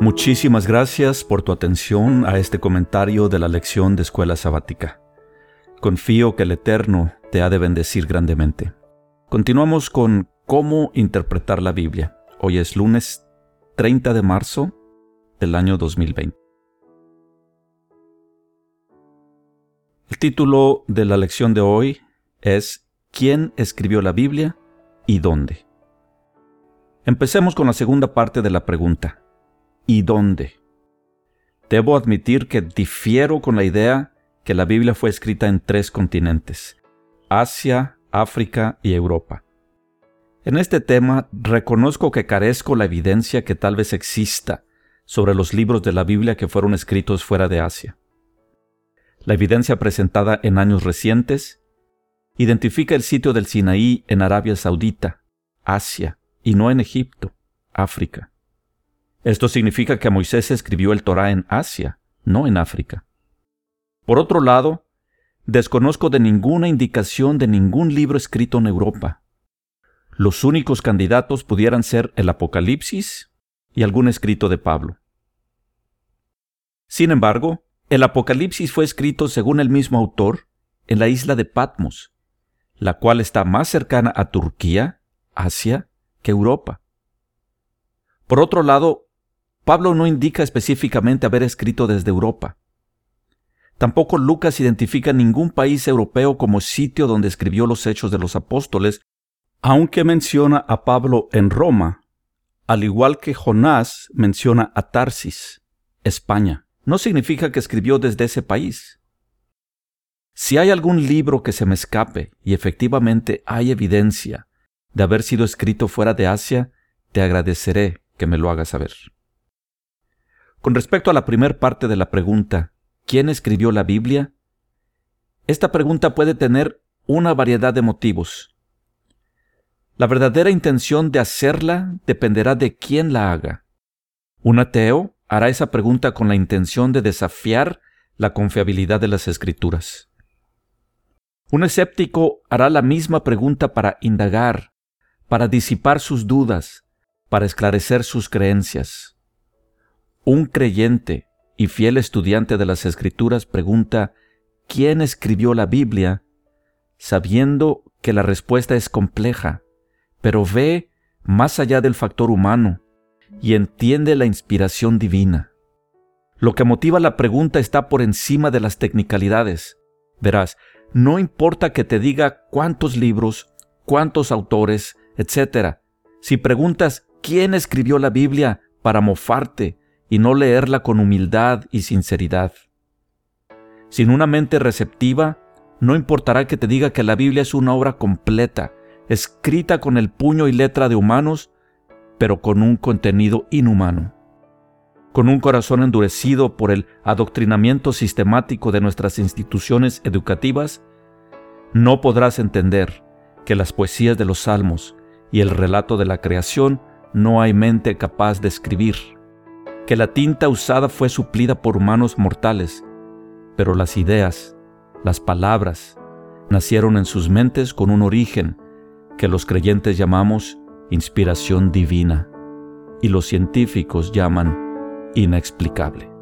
Muchísimas gracias por tu atención a este comentario de la lección de escuela sabática. Confío que el Eterno te ha de bendecir grandemente. Continuamos con cómo interpretar la Biblia. Hoy es lunes 30 de marzo del año 2020. El título de la lección de hoy es ¿Quién escribió la Biblia y dónde? Empecemos con la segunda parte de la pregunta. ¿Y dónde? Debo admitir que difiero con la idea que la Biblia fue escrita en tres continentes, Asia, África y Europa. En este tema reconozco que carezco la evidencia que tal vez exista sobre los libros de la Biblia que fueron escritos fuera de Asia. La evidencia presentada en años recientes identifica el sitio del Sinaí en Arabia Saudita, Asia, y no en Egipto, África. Esto significa que Moisés escribió el Torá en Asia, no en África. Por otro lado, desconozco de ninguna indicación de ningún libro escrito en Europa. Los únicos candidatos pudieran ser el Apocalipsis y algún escrito de Pablo. Sin embargo, el Apocalipsis fue escrito según el mismo autor en la isla de Patmos, la cual está más cercana a Turquía, Asia, que Europa. Por otro lado, Pablo no indica específicamente haber escrito desde Europa. Tampoco Lucas identifica ningún país europeo como sitio donde escribió los hechos de los apóstoles, aunque menciona a Pablo en Roma, al igual que Jonás menciona a Tarsis, España. No significa que escribió desde ese país. Si hay algún libro que se me escape y efectivamente hay evidencia de haber sido escrito fuera de Asia, te agradeceré que me lo hagas saber. Con respecto a la primera parte de la pregunta, ¿quién escribió la Biblia? Esta pregunta puede tener una variedad de motivos. La verdadera intención de hacerla dependerá de quién la haga. Un ateo hará esa pregunta con la intención de desafiar la confiabilidad de las escrituras. Un escéptico hará la misma pregunta para indagar, para disipar sus dudas, para esclarecer sus creencias. Un creyente y fiel estudiante de las Escrituras pregunta ¿quién escribió la Biblia? sabiendo que la respuesta es compleja, pero ve más allá del factor humano y entiende la inspiración divina. Lo que motiva la pregunta está por encima de las technicalidades. Verás, no importa que te diga cuántos libros, cuántos autores, etc. Si preguntas quién escribió la Biblia para mofarte y no leerla con humildad y sinceridad. Sin una mente receptiva, no importará que te diga que la Biblia es una obra completa, escrita con el puño y letra de humanos, pero con un contenido inhumano. Con un corazón endurecido por el adoctrinamiento sistemático de nuestras instituciones educativas, no podrás entender que las poesías de los salmos y el relato de la creación no hay mente capaz de escribir, que la tinta usada fue suplida por humanos mortales, pero las ideas, las palabras, nacieron en sus mentes con un origen que los creyentes llamamos inspiración divina y los científicos llaman inexplicable.